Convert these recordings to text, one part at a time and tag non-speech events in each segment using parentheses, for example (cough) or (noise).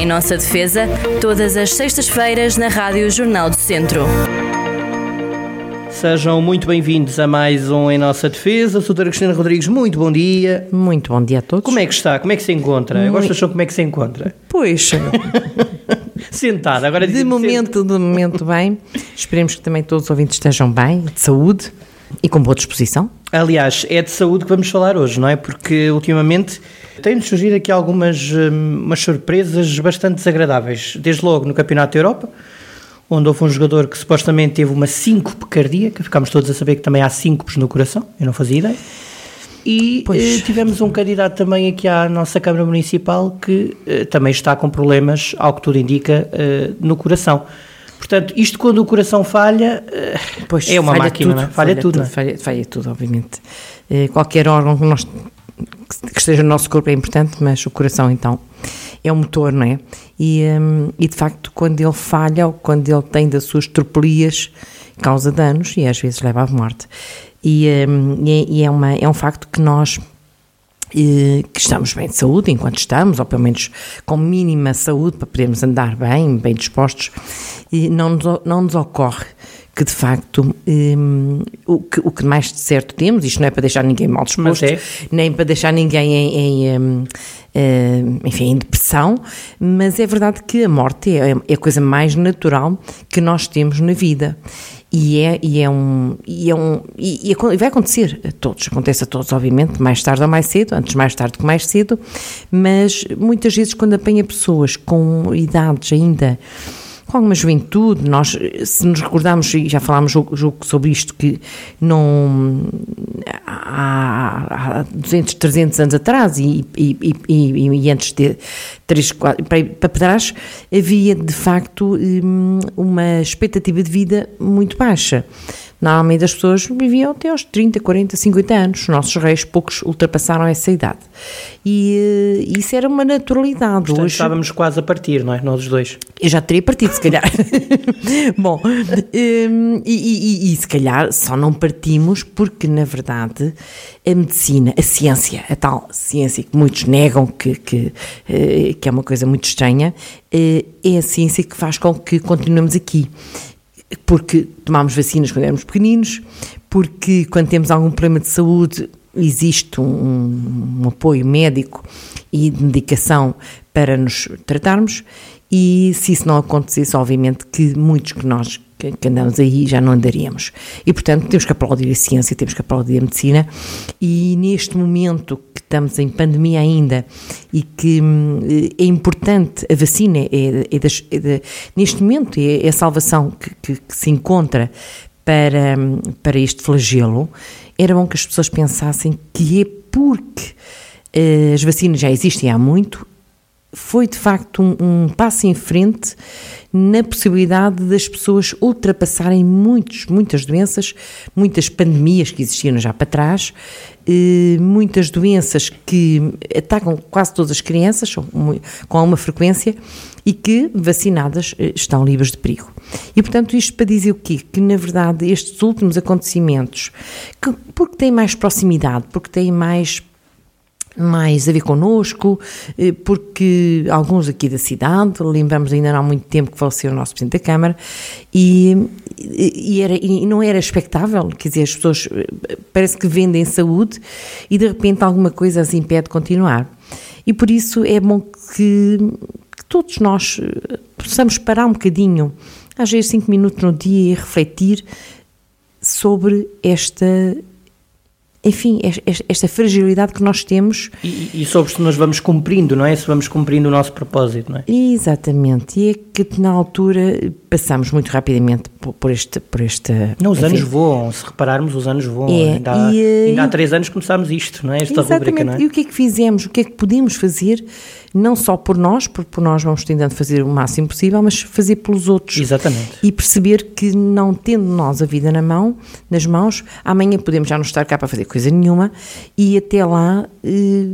Em nossa defesa, todas as sextas-feiras na Rádio Jornal do Centro. Sejam muito bem-vindos a mais um Em Nossa Defesa. Doutora Cristina Rodrigues, muito bom dia. Muito bom dia a todos. Como é que está? Como é que se encontra? Eu gosto de saber como é que se encontra. Pois, (laughs) Sentada, agora de momento, de momento bem. Esperemos que também todos os ouvintes estejam bem, de saúde e com boa disposição. Aliás, é de saúde que vamos falar hoje, não é? Porque ultimamente tem-nos surgido aqui algumas hum, umas surpresas bastante desagradáveis. Desde logo no Campeonato da Europa, onde houve um jogador que supostamente teve uma síncope cardíaca, ficámos todos a saber que também há síncopes no coração, eu não fazia ideia. E Pois. eh, tivemos um candidato também aqui à nossa Câmara Municipal que eh, também está com problemas, ao que tudo indica, eh, no coração. Portanto, isto quando o coração falha, Pois, é uma falha máquina, tudo, não é? falha, tudo. não é? falha, falha tudo, obviamente. Qualquer órgão que, nós, que esteja no nosso corpo é importante, mas o coração, então, é o motor, não é? E, hum, e de facto, quando ele falha ou quando ele tem das suas tropelias, causa danos e às vezes leva à morte. E, e é, e é uma, é um facto que nós eh, que estamos bem de saúde enquanto estamos, ou pelo menos com mínima saúde para podermos andar bem, bem dispostos, e não nos, não nos ocorre que de facto hum, o, que, o que mais de certo temos, isto não é para deixar ninguém mal disposto, é. nem para deixar ninguém em, em, hum, hum, enfim, em depressão, mas é verdade que a morte é, é a coisa mais natural que nós temos na vida. E é, e é um. E, é um e, e vai acontecer a todos, acontece a todos, obviamente, mais tarde ou mais cedo, antes mais tarde que mais cedo, mas muitas vezes quando apanha pessoas com idades ainda com alguma juventude, nós, se nos recordarmos, e já falámos sobre isto, que não há, há 200, 300 anos atrás e, e, e, e- antes de 3, 4, para, para trás, havia de facto hum, uma expectativa de vida muito baixa. Normalmente as pessoas viviam até aos 30, 40, 50 anos. Os nossos reis, poucos ultrapassaram essa idade. E eh, isso era uma naturalidade. Portanto, Hoje, estávamos quase a partir, não é? Nós os dois. eu já teria partido, se calhar. (laughs) Bom, hum, e, e- e- e se calhar só não partimos porque, na verdade, a medicina, a ciência, a tal ciência que muitos negam que, que, eh, que é uma coisa muito estranha, eh, é a ciência que faz com que continuemos aqui. Porque tomámos vacinas quando éramos pequeninos, porque quando temos algum problema de saúde existe um, um apoio médico e de medicação para nos tratarmos e se isso não acontecesse, obviamente que muitos que nós que andamos aí já não andaríamos. E portanto temos que aplaudir a ciência, temos que aplaudir a medicina e neste momento que estamos em pandemia ainda e que hum, é importante, a vacina é, é das- é da- neste momento é, é a salvação que, que- que se encontra para, hum, para este flagelo, era bom que as pessoas pensassem que é porque eh, as vacinas já existem há muito, foi de facto um, um passo em frente na possibilidade das pessoas ultrapassarem muitos, muitas doenças, muitas pandemias que existiam já para trás, eh, muitas doenças que atacam quase todas as crianças com alguma frequência e que, vacinadas, eh, estão livres de perigo. E, portanto, isto para dizer o quê? Que, na verdade, estes últimos acontecimentos, que, porque têm mais proximidade, porque têm mais mais a ver connosco, eh, porque alguns aqui da cidade, lembramos ainda não há muito tempo que faleceu o nosso Presidente da Câmara, e, e, era, e não era expectável, quer dizer, as pessoas eh, parece que vendem saúde e de repente alguma coisa as impede de continuar. E por isso é bom que, que todos nós eh, possamos parar um bocadinho, às vezes cinco minutos no dia, e refletir sobre esta enfim, es- es- esta fragilidade que nós temos. E, e sobre se nós vamos cumprindo, não é? Se vamos cumprindo o nosso propósito, não é? Exatamente, e é que na altura passamos muito rapidamente por, este. Por esta, Não, os enfim, anos voam, se repararmos, os anos voam. É, ainda, há, e, eh, ainda há três anos começámos isto, não é? Esta Exatamente, rubrica, não é? e o que é que fizemos? O que é que podemos fazer, não só por nós, porque por nós vamos tentando fazer o máximo possível, mas fazer pelos outros. Exatamente. E perceber que não tendo nós a vida na mão, nas mãos, amanhã podemos já não estar cá para fazer coisa nenhuma e até lá, eh,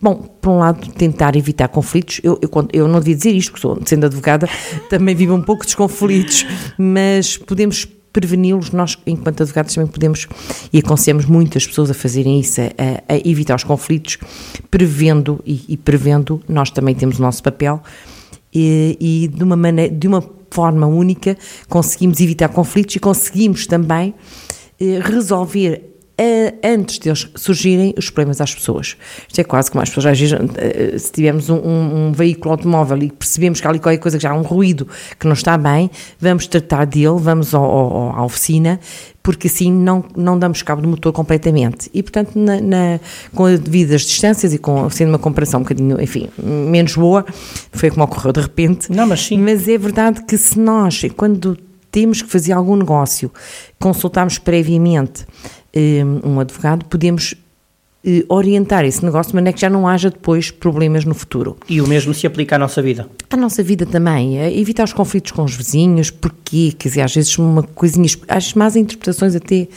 bom, por um lado tentar evitar conflitos, eu, eu, eu não devia dizer isto, porque sou, sendo advogada (laughs) também vivo um pouco dos conflitos, mas podemos preveni-los, nós enquanto advogados também podemos e aconselhamos muitas pessoas a fazerem isso, a, a evitar os conflitos, prevendo e, e prevendo, nós também temos o nosso papel e, e de, uma maneira, de uma forma única conseguimos evitar conflitos e conseguimos também eh, resolver antes de eles surgirem os problemas às pessoas. Isto é quase como as pessoas vezes, eh, se tivermos um, um, um, veículo automóvel e percebemos que há ali qualquer coisa que já há um ruído que não está bem, vamos tratar dele, vamos ao, ao, à oficina, porque assim não, não damos cabo do motor completamente. E, portanto, na, na, com as devidas distâncias e com, sendo uma comparação um bocadinho, enfim, menos boa, foi como ocorreu de repente. Não, mas sim. Mas é verdade que se nós, quando temos que fazer algum negócio, consultarmos previamente um advogado, podemos eh, orientar esse negócio de maneira que já não haja depois problemas no futuro. E o mesmo se aplica à nossa vida? À nossa vida também, evitar os conflitos com os vizinhos, porque, quer dizer, às vezes uma coisinha, as más interpretações até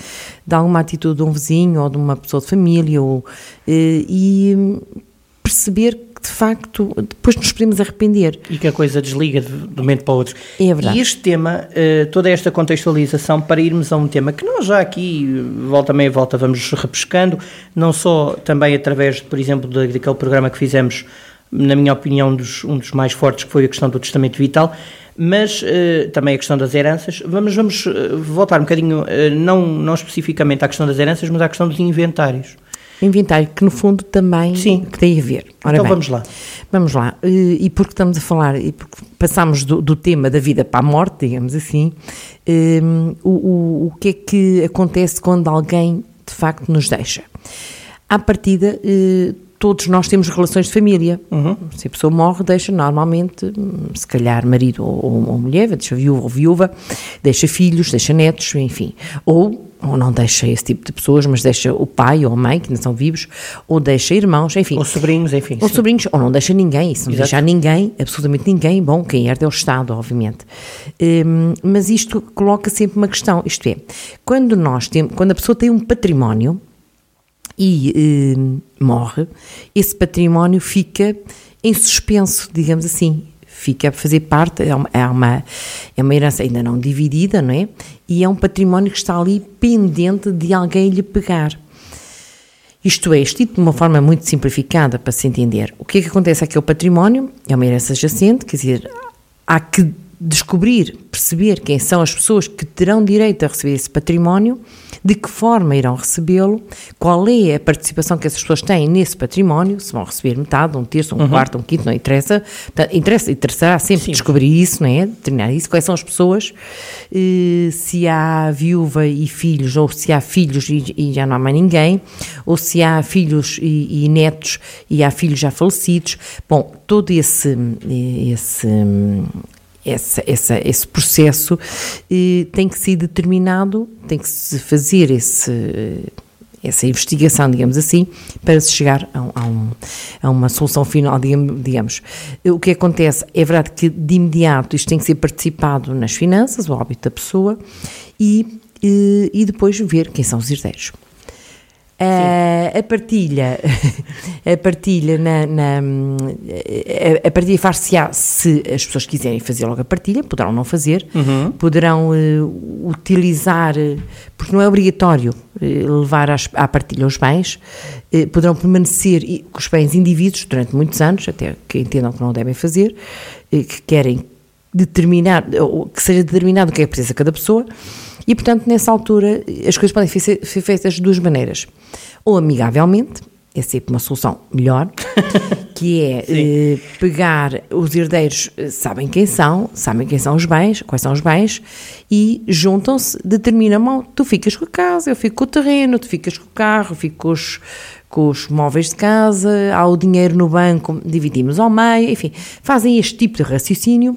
de alguma atitude de um vizinho ou de uma pessoa de família, ou, eh, e perceber que de facto depois nos podemos arrepender. E que a coisa desliga de, de um momento para o outro. É verdade. E este tema, eh, toda esta contextualização, para irmos a um tema que nós já aqui, volta meia volta, vamos repescando, não só também através, por exemplo, daquele programa que fizemos, na minha opinião, um dos, um dos mais fortes, que foi a questão do testamento vital, mas uh, também a questão das heranças. Vamos, vamos uh, voltar um bocadinho, uh, não, não especificamente à questão das heranças, mas à questão dos inventários inventário, que no fundo também Sim. tem a ver. Ora então bem, vamos lá. Vamos lá. E porque estamos a falar, e porque passamos do, do tema da vida para a morte, digamos assim, um, o, o, o que é que acontece quando alguém de facto nos deixa? À partida, uh, todos nós temos relações de família. Uhum. Se a pessoa morre, deixa normalmente, se calhar, marido ou, ou mulher, deixa viúva ou viúva, deixa filhos, deixa netos, enfim. Ou ou não deixa esse tipo de pessoas, mas deixa o pai ou a mãe, que não são vivos, ou deixa irmãos, enfim. Ou sobrinhos, enfim. Ou sim. sobrinhos, ou não deixa ninguém, isso não Exato. deixa ninguém, absolutamente ninguém, bom, quem herda é o Estado, obviamente. Um, mas isto coloca sempre uma questão, isto é, quando nós temos, quando a pessoa tem um património e um, morre, esse património fica em suspenso, digamos assim, fica a fazer parte, é uma, é uma, é uma herança ainda não dividida, não é? E é um património que está ali pendente de alguém lhe pegar. Isto é, isto de uma forma muito simplificada para se entender. O que é que acontece aqui? O património é uma herança adjacente, quer dizer, há que descobrir, perceber quem são as pessoas que terão direito a receber esse património de que forma irão recebê-lo, qual é a participação que essas pessoas têm nesse património, se vão receber metade, um terço, um uhum. quarto, um quinto, não interessa, interessa, interessará sempre Sim. descobrir isso, não é? Determinar isso, quais são as pessoas, eh, se há viúva e filhos, ou se há filhos e, e, já não há mais ninguém, ou se há filhos e, e netos e há filhos já falecidos, bom, todo esse, esse essa, essa, esse processo tem que ser determinado, tem que se fazer esse, essa investigação, digamos assim, para se chegar a, a, um, a uma solução final, digamos. O que acontece, é verdade que de imediato isto tem que ser participado nas finanças, o óbito da pessoa, e, e depois ver quem são os herdeiros. Uh, a partilha, (laughs) a partilha na, na a, partilha far-se-á se as pessoas quiserem fazer logo a partilha, poderão não fazer, uhum. poderão uh, utilizar, porque não é obrigatório uh, levar às, à partilha os bens, poderão permanecer com os bens indivíduos durante muitos anos, até que entendam que não devem fazer, que querem determinar, que seja determinado o que é preciso a cada pessoa, e, portanto, nessa altura, as coisas podem ser, feitas de duas maneiras. Ou amigavelmente, é sempre uma solução melhor, (laughs) que é eh, pegar os herdeiros, eh, sabem quem são, sabem quem são os bens, quais são os bens, e juntam-se, determinam, tu ficas com a casa, eu fico com o terreno, tu ficas com o carro, eu fico com os, com os móveis de casa, há o dinheiro no banco, dividimos ao meio, enfim, fazem este tipo de raciocínio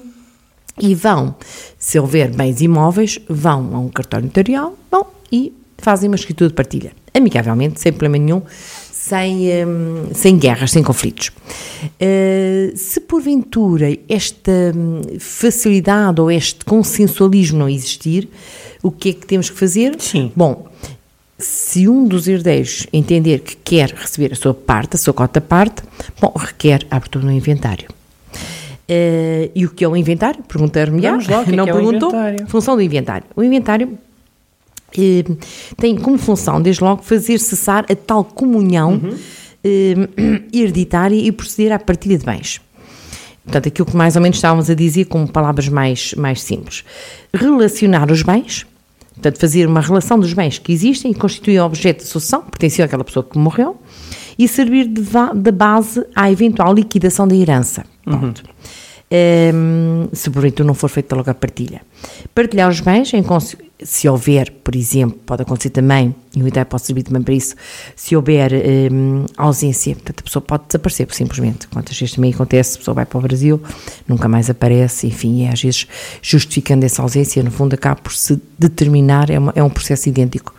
e vão, se houver bens imóveis, vão a um cartório notarial vão, e fazem uma escritura de partilha, amigavelmente, sem problema nenhum, sem, um, sem guerras, sem conflitos. Uh, se porventura esta hum, facilidade ou este consensualismo não existir, o que é que temos que fazer? Sim. Bom, se um dos herdeiros entender que quer receber a sua parte, a sua cota parte, bom, requer a abertura no inventário. Uh, e o que é o inventário? Perguntar-me já, que não que é perguntou. Função do inventário. O inventário uh, tem como função, desde logo, fazer cessar a tal comunhão uhum. uh, (clears throat) hereditária e proceder à partilha de bens. Portanto, aquilo que mais ou menos estávamos a dizer com palavras mais, mais simples. Relacionar os bens, portanto, fazer uma relação dos bens que existem e constituir objeto de sucessão, pertenciam àquela pessoa que morreu, e servir de, de base à eventual liquidação da herança. Ponto. Uhum. Um, se porventura não for feita logo a partilha. Partilhar os bens se houver, por exemplo, pode acontecer também, e o IDEA pode servir também para isso, se houver um, ausência, portanto a pessoa pode desaparecer simplesmente. Quantas vezes também acontece, a pessoa vai para o Brasil, nunca mais aparece, enfim, e às vezes justificando essa ausência, no fundo acaba por se determinar, é, uma, é um processo idêntico.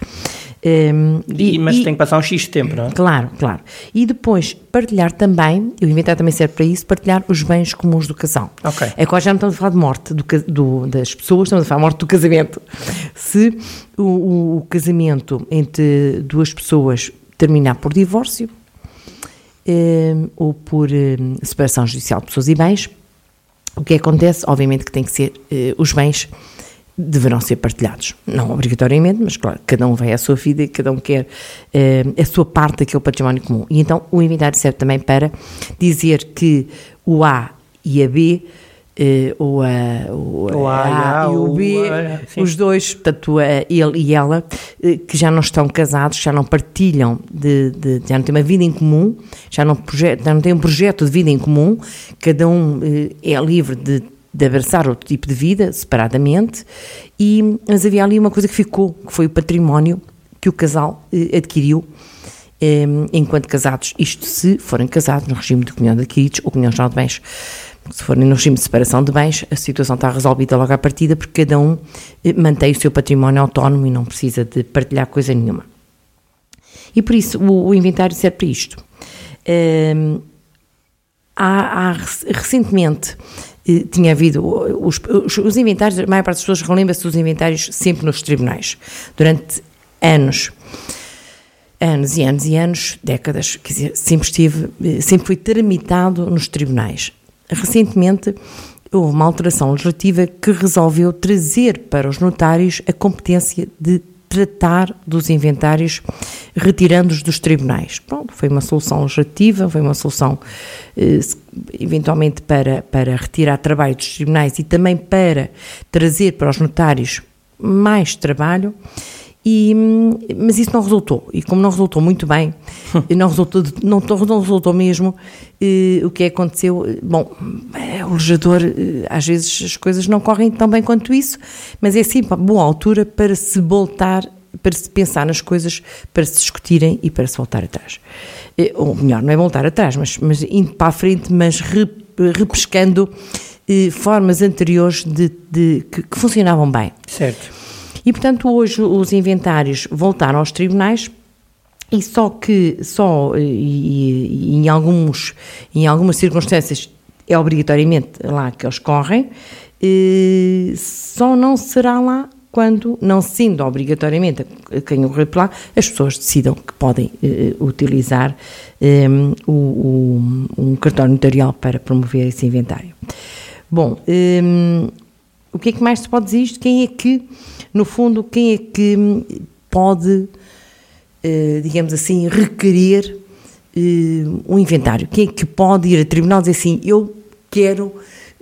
Um, e, mas e, tem que passar um X tempo, não é? Claro, claro. E depois partilhar também, o inventário também serve para isso, partilhar os bens comuns do casal. Ok. É que já não estamos a falar de morte do, do, das pessoas, estamos a falar de morte do casamento. Se o, o, o casamento entre duas pessoas terminar por divórcio um, ou por um, separação judicial de pessoas e bens, o que acontece, obviamente, que tem que ser uh, os bens deverão ser partilhados. Não obrigatoriamente, mas claro, cada um vai à sua vida e cada um quer uh, a sua parte daquele património comum. E então o inventário serve também para dizer que o A e a B Uh, ou, a, a, a, a, e o B, os dois, portanto, ele e ela, uh, que já não estão casados, já não partilham, de, de, já não têm uma vida em comum, já não, já não têm um projeto de vida em comum, cada um uh, é livre de de abraçar outro tipo de vida, separadamente, e, mas havia ali uma coisa que ficou, que foi o património que o casal eh, adquiriu eh, enquanto casados, isto se forem casados no regime de comunhão de adquiridos ou comunhão geral de bens. Se forem no regime de separação de bens, a situação está resolvida logo à partida, porque cada um eh, mantém o seu património autónomo e não precisa de partilhar coisa nenhuma. E por isso o, o inventário serve para isto. Eh, há, há recentemente tinha havido os, os, os, inventários, a maior parte das pessoas relembra-se dos inventários sempre nos tribunais, durante anos. Anos e anos e anos, décadas, quer dizer, sempre estive, sempre fui tramitado nos tribunais. Recentemente, houve uma alteração legislativa que resolveu trazer para os notários a competência de tratar dos inventários retirando-os dos tribunais. Pronto, foi uma solução legislativa, foi uma solução eh, eventualmente para, para retirar trabalho dos tribunais e também para trazer para os notários mais trabalho. E, mas isso não resultou, e como não resultou muito bem, (laughs) não resultou, não, não resultou mesmo, eh, o que aconteceu, bom, é, o legislador, eh, às vezes as coisas não correm tão bem quanto isso, mas é sempre a boa altura para se voltar, para se pensar nas coisas, para se discutirem e para se voltar atrás. Eh, ou melhor, não é voltar atrás, mas, mas indo para a frente, mas repescando eh, formas anteriores de, de que, que funcionavam bem. Certo. E, portanto, hoje os inventários voltaram aos tribunais e só que, só e, e, em, alguns, em algumas circunstâncias é obrigatoriamente lá que eles correm, e, só não será lá quando, não sendo obrigatoriamente quem o repelar, as pessoas decidam que podem uh, utilizar um, o, o, um cartório notarial para promover esse inventário. Bom, um, o que é que mais se pode dizer isto? Quem é que no fundo, quem é que pode, eh, digamos assim, requerer eh, um inventário? Quem é que pode ir a tribunal e dizer assim, eu quero,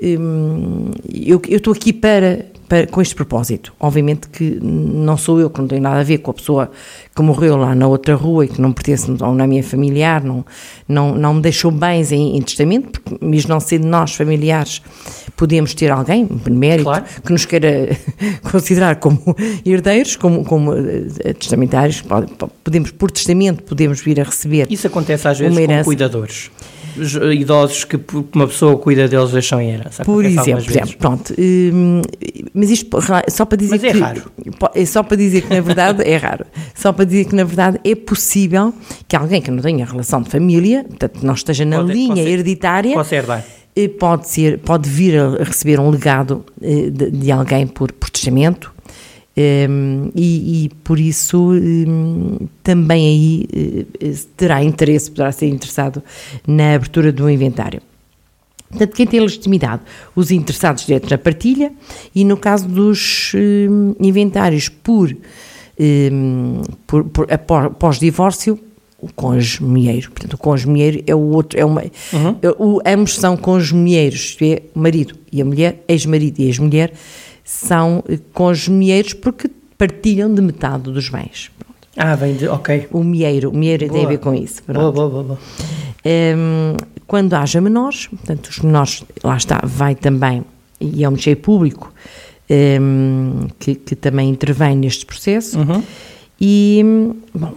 hum, eu estou aqui para para, com este propósito. Obviamente que não sou eu, que não tenho nada a ver com a pessoa que morreu lá na outra rua e que não pertence na minha familiar, não, não, não me deixou bens em, em testamento, porque mesmo não sendo nós familiares, podemos ter alguém, um mérito, claro. que nos queira (laughs) considerar como herdeiros, como, como uh, testamentários, podemos, por testamento, podemos vir a receber. Isso acontece às vezes com cuidadores idosos que uma pessoa cuida deles deixam em herança. Por exemplo, por exemplo, pronto. Hum, mas isto só para dizer mas é que. Raro. É só para dizer que na verdade é raro. Só para dizer que na verdade é possível que alguém que não tenha relação de família, portanto não esteja na pode, linha pode hereditária. Pode ser, vai eh, pode, ser, pode vir a receber um legado eh, de, de alguém por, por testamento, um, e, e, por isso um, também aí uh, terá interesse, poderá ser interessado na abertura do inventário. Portanto, quem tem legitimidade? Os interessados diretos na partilha e no caso dos um, inventários por, por, por pós-divórcio, o cônjuge-mulheiro. Portanto, o cônjuge-mulheiro é o outro, é uma, uhum. é, o, ambos são cônjuge-mulheiros, isto é, o marido e a mulher, ex-marido e ex-mulher, são eh, cônjuge-mulheiros porque partilham de metade dos bens. Ah, vem de, ok. O mieiro, o mieiro boa. tem a ver com isso. Boa, boa, boa, boa. Um, quando haja menores, portanto, os menores, lá está, vai também, e é um Ministério Público um, que, que, também intervém neste processo, uhum. e, bom,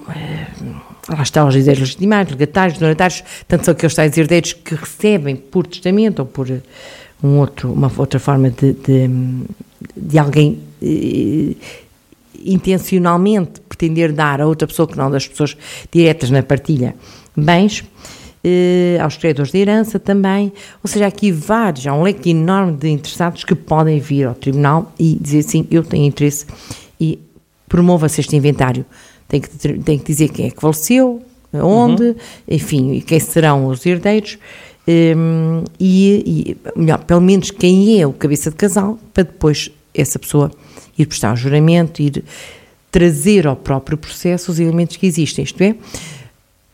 lá está os herdeiros legitimados, legatários, donatários, tanto são aqueles tais herdeiros que recebem por testamento ou por um outro, uma outra forma de, de, de alguém eh, intencionalmente pretender dar a outra pessoa que não das pessoas diretas na partilha bens, eh, aos credores de herança também, ou seja, aqui vários, há um leque enorme de interessados que podem vir ao tribunal e dizer assim, eu tenho interesse e promova-se este inventário. Tem que, tem que dizer quem é que faleceu, onde, uhum. enfim, quem serão os herdeiros, um, e, e, melhor, pelo menos quem é o cabeça de casal, para depois essa pessoa ir prestar o juramento, ir trazer ao próprio processo os elementos que existem, isto é,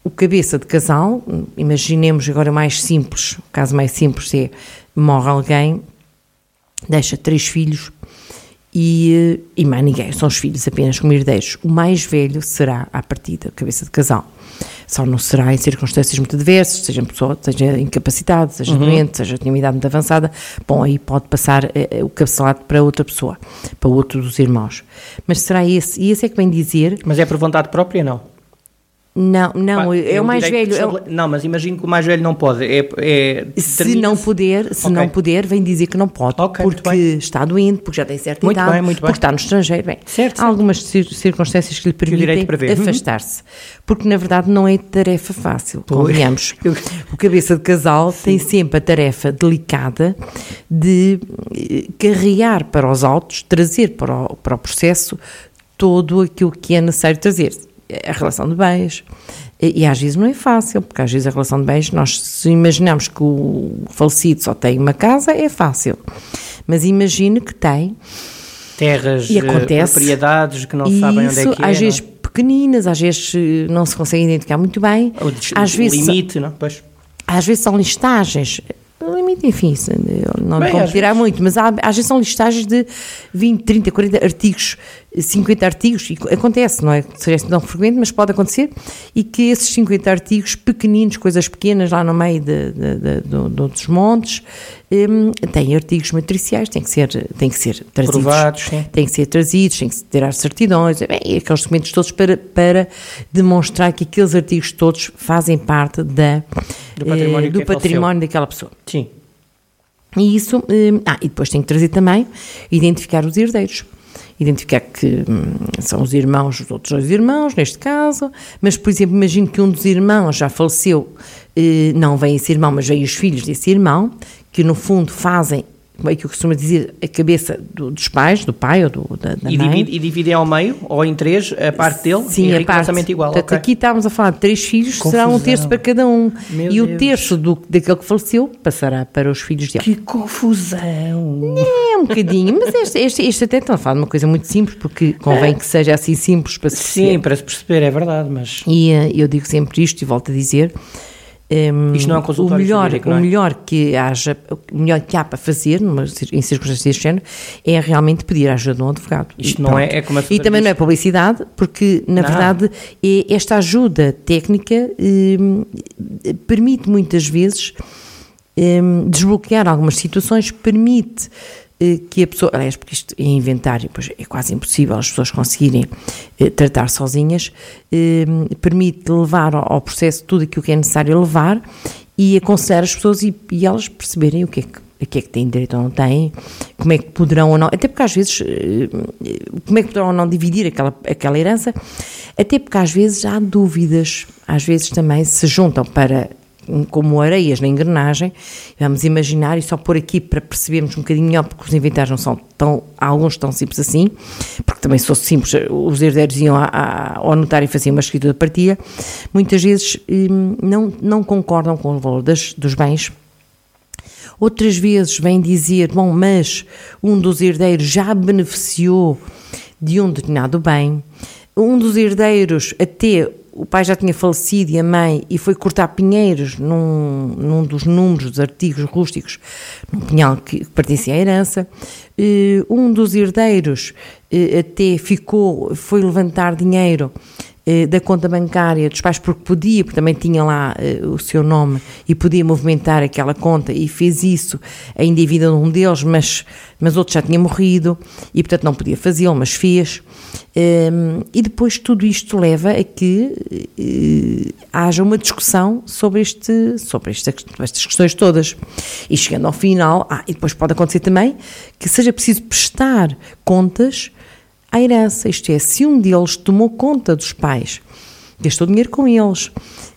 o cabeça de casal, imaginemos agora mais simples, o caso mais simples é, morre alguém, deixa três filhos e, e mais ninguém, são os filhos apenas como herdeiros. O mais velho será, à partida, cabeça de casal só não será em circunstâncias muito adversas, seja pessoa, seja incapacitado, seja uhum. doente, seja tenha uma idade muito avançada, bom, aí pode passar eh, o cabeçalado para outra pessoa, para outro dos irmãos. Mas será esse, e esse é que vem dizer... Mas é por vontade própria, não? Não, não, Pá, é, o mais velho. O... Não, mas imagino que o mais velho não pode. É, é se não puder, se okay. não puder, vem dizer que não pode, okay, porque está doente, porque já tem certa muito idade, bem, muito porque está no estrangeiro. Bem, certo, há algumas circunstâncias que lhe permitem uhum. afastar-se, porque na verdade não é tarefa fácil, convenhamos. (laughs) o cabeça de casal Sim. tem sempre a tarefa delicada de eh, carregar para os autos, trazer para o, para o processo todo aquilo que é necessário trazer a relação de bens. E, e, às vezes não é fácil, porque às vezes a relação de bens, nós se imaginamos que o falecido só tem uma casa, é fácil. Mas imagine que tem terras, e acontece, propriedades que não sabem onde é que é. Às vezes pequeninas, às vezes eh, não se consegue identificar muito bem. O, às o vezes, limite, não? Pois. Às vezes são listagens limite, enfim, não Bem, vou tirar muito, mas há, às vezes são listagens de 20, 30, 40 artigos, 50 artigos, e acontece, não é? Seria tão frequente, mas pode acontecer, e que esses 50 artigos pequeninos, coisas pequenas lá no meio de, de, de, de, de outros montes, um, têm artigos matriciais, têm que ser, têm que ser trazidos. Provados, sim. Têm que ser trazidos, têm que ter as certidões, bem, aqueles documentos todos para, para demonstrar que aqueles artigos todos fazem parte da, do património, eh, do património daquela pessoa. Sim. E isso, hum, ah, e depois tem que trazer também, identificar os herdeiros identificar que hum, são os irmãos, os outros dois irmãos, neste caso, mas, por exemplo, imagino que um dos irmãos já faleceu, eh, não vem esse irmão, mas vem os filhos desse irmão, que no fundo fazem como é que eu costumo dizer, a cabeça do, dos pais, do pai ou do, da, da e mãe. Divide, e dividem ao meio, ou em três, a parte dele, Sim, a parte. igual. Portanto, okay. aqui estávamos a falar de três filhos, Confusão. será um terço para cada um. Meu e Deus. o terço do, daquele que faleceu passará para os filhos dele. Que confusão! É, um bocadinho, mas este, este, este até está a falar de uma coisa muito simples, porque convém que seja assim simples para se perceber. Sim, para se perceber, é verdade, mas... E uh, eu digo sempre isto e volto a dizer um, Isto não é um consultório o melhor, é? o melhor que haja, o melhor que há para fazer numa, em circunstâncias deste género é realmente pedir a ajuda de um advogado. Isto e não é, é como a E também não é publicidade, porque na não. verdade é, esta ajuda técnica um, permite muitas vezes um, desbloquear algumas situações, permite que a pessoa, aliás, porque isto é inventário, pois é quase impossível as pessoas conseguirem eh, tratar sozinhas, eh, permite levar ao, processo tudo aquilo que é necessário levar e aconselhar as pessoas e, e elas perceberem o que é que a que é que têm direito ou não têm, como é que poderão ou não, até porque às vezes, como é que poderão ou não dividir aquela, aquela herança, até porque às vezes há dúvidas, às vezes também se juntam para como areias na engrenagem, vamos imaginar e só pôr aqui para percebermos um bocadinho melhor, porque os inventários não são tão, alguns tão simples assim, porque também se fosse simples, os herdeiros iam à, à, ao notário e faziam uma escritura de partilha, muitas vezes hum, não, não concordam com o valor das, dos bens, outras vezes vêm dizer, bom, mas um dos herdeiros já beneficiou de um determinado bem, um dos herdeiros até o pai já tinha falecido e a mãe, e foi cortar pinheiros num, num dos números dos artigos rústicos, num pinhal que pertencia à herança. Uh, um dos herdeiros uh, até ficou, foi levantar dinheiro eh, da conta bancária dos pais, porque podia, porque também tinha lá uh, o seu nome e podia movimentar aquela conta e fez isso ainda em vida de um deles, mas, mas outro já tinha morrido e portanto não podia fazê-lo, mas fez. E depois tudo isto leva a que uh, haja uma discussão sobre, este, sobre esta, estas questões todas. E chegando ao final, ah, e depois pode acontecer também que seja preciso prestar contas à herança, isto é, se um deles tomou conta dos pais, gastou dinheiro com eles,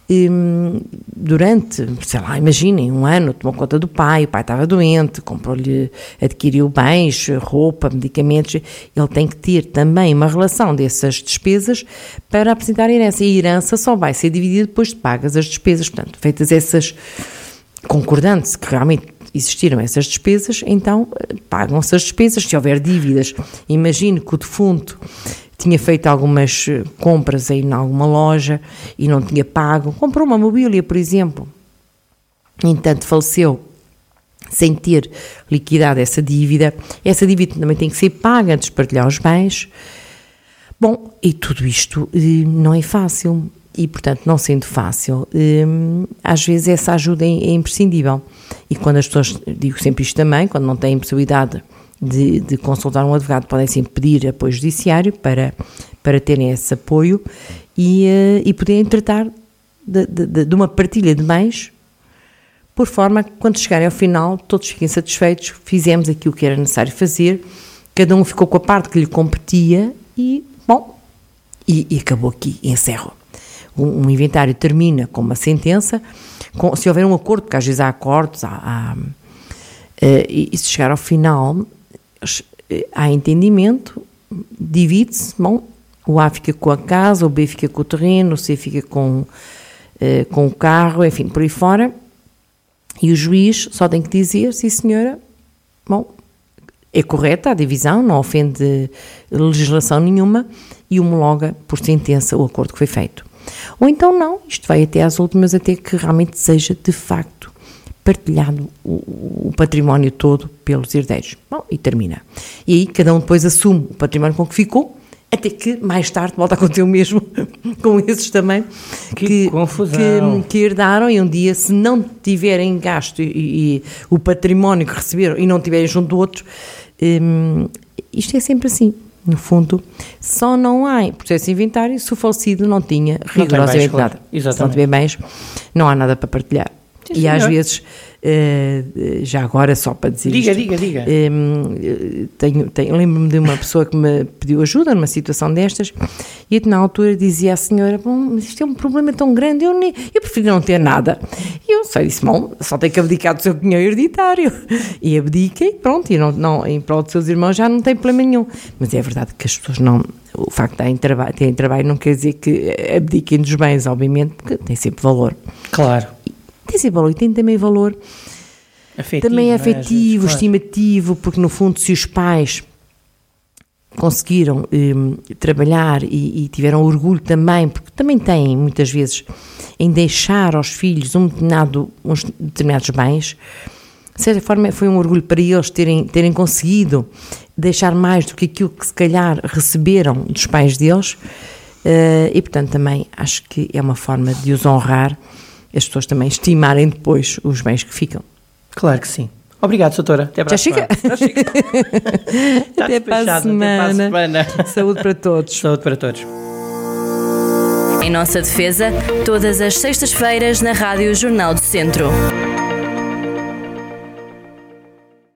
hum, durante, sei lá, imaginem, um ano tomou conta do pai, o pai estava doente, comprou-lhe, adquiriu bens, roupa, medicamentos, ele tem que ter também uma relação dessas despesas para apresentar a herança. E a herança só vai ser dividida depois de pagas as despesas. Portanto, feitas essas concordantes, que realmente existiram essas despesas, então eh, pagam-se as despesas. Se houver dívidas, imagino que o defunto tinha feito algumas eh, compras aí em alguma loja e não tinha pago, comprou uma mobília, por exemplo, entanto faleceu. Sem ter liquidado essa dívida, essa dívida também tem que ser paga antes de partilhar os bens. Bom, e tudo isto eh, não é fácil. E, portanto, não sendo fácil, às vezes essa ajuda é, é imprescindível. E quando as pessoas, digo sempre isto também, quando não têm possibilidade de, de consultar um advogado, podem sempre pedir apoio judiciário para, para terem esse apoio e, uh, e poderem tratar de, de, de, uma partilha de bens, por forma que quando chegarem ao final todos fiquem satisfeitos, fizemos aquilo que era necessário fazer, cada um ficou com a parte que lhe competia e, bom, e, e acabou aqui, encerro. Um, um inventário termina com uma sentença, com, se houver um acordo, porque às vezes há acordos, há, há uh, e, e, se chegar ao final, há entendimento, divide-se, bom, o A fica com a casa, o B fica com o terreno, o C fica com, uh, com o carro, enfim, por aí fora, e o juiz só tem que dizer, sim senhora, bom, é correta a divisão, não ofende legislação nenhuma e homologa por sentença o acordo que foi feito. Ou então não, isto vai até às últimas, até que realmente seja de facto partilhado o, o património todo pelos herdeiros. Bom, e termina. E aí cada um depois assume o património com que ficou, até que mais tarde volta a acontecer o mesmo (laughs) com esses também que, que, que, que, herdaram e um dia se não tiverem gasto e, e, o património que receberam e não tiverem junto do outro, hum, isto é sempre assim. No fundo, só não há processo de inventário se o falecido não tinha rigorosamente nada. Exatamente. Se não tiver bens, não há nada para partilhar. Sim, e às vezes eh, já agora, só para dizer diga, isto, diga, diga. Ehm, tenho, tenho, lembro-me de uma pessoa que me pediu ajuda numa situação destas e na altura dizia à senhora, bom, mas isto é um problema tão grande, eu, nem, eu prefiro não ter nada. E eu só disse, bom, só tem que abdicar do seu pinhão hereditário. E abdica e pronto, e não, não, em prol dos seus irmãos já não tem problema nenhum. Mas é verdade que as pessoas não, o facto de terem trabalho, terem trabalho não quer dizer que abdiquem dos bens, obviamente, porque tem sempre valor. Claro tem sempre valor e tem também valor afetivo, também afetivo, é? estimativo, porque no fundo se os pais conseguiram um, trabalhar e, e, tiveram orgulho também, porque também têm muitas vezes em deixar aos filhos um determinado, uns determinados bens, de certa forma foi um orgulho para eles terem, terem conseguido deixar mais do que aquilo que se calhar receberam dos pais deles, uh, e portanto também acho que é uma forma de os honrar as pessoas também estimarem depois os bens que ficam. Claro que sim. Obrigado, doutora. Até para Já chega? Já chega. (laughs) até, para a semana. Até para a semana. Saúde para todos. Saúde para todos. Em nossa defesa, todas as sextas-feiras na Rádio Jornal do Centro.